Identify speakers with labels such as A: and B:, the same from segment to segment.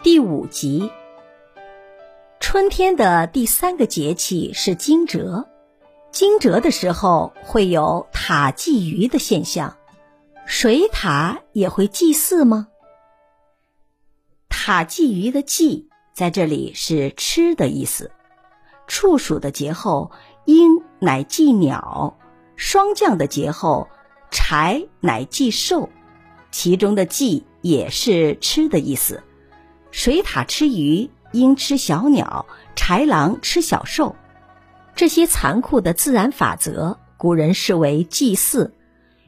A: 第五集，春天的第三个节气是惊蛰。惊蛰的时候会有塔祭鱼的现象，水獭也会祭祀吗？塔祭鱼的祭在这里是吃的意思。处暑的节后，鹰乃祭鸟；霜降的节后，柴乃祭兽。其中的祭也是吃的意思。水獭吃鱼，鹰吃小鸟，豺狼吃小兽，这些残酷的自然法则，古人视为祭祀。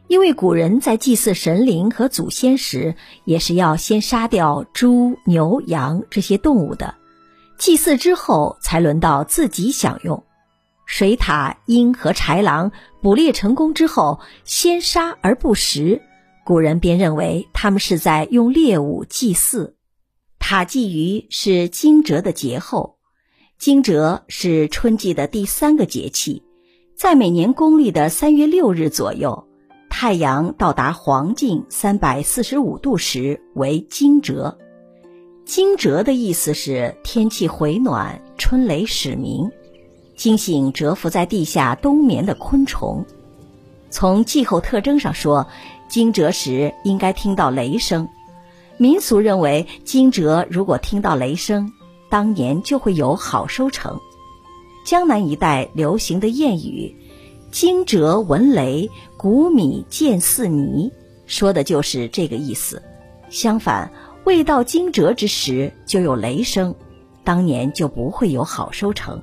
A: 因为古人在祭祀神灵和祖先时，也是要先杀掉猪、牛、羊这些动物的，祭祀之后才轮到自己享用。水獭、鹰和豺狼捕猎成功之后，先杀而不食，古人便认为他们是在用猎物祭祀。塔祭鱼是惊蛰的节后，惊蛰是春季的第三个节气，在每年公历的三月六日左右，太阳到达黄径三百四十五度时为惊蛰。惊蛰的意思是天气回暖，春雷始鸣，惊醒蛰伏在地下冬眠的昆虫。从气候特征上说，惊蛰时应该听到雷声。民俗认为，惊蛰如果听到雷声，当年就会有好收成。江南一带流行的谚语“惊蛰闻雷，谷米见似泥”，说的就是这个意思。相反，未到惊蛰之时就有雷声，当年就不会有好收成。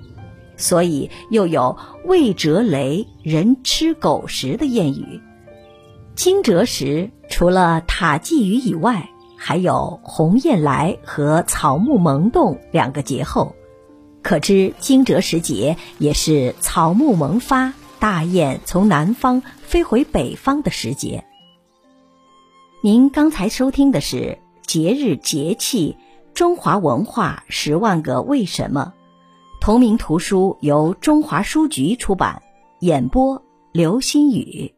A: 所以又有“未蛰雷，人吃狗食”的谚语。惊蛰时，除了塔祭鱼以外，还有鸿雁来和草木萌动两个节后，可知惊蛰时节也是草木萌发、大雁从南方飞回北方的时节。您刚才收听的是《节日节气中华文化十万个为什么》，同名图书由中华书局出版，演播刘新宇。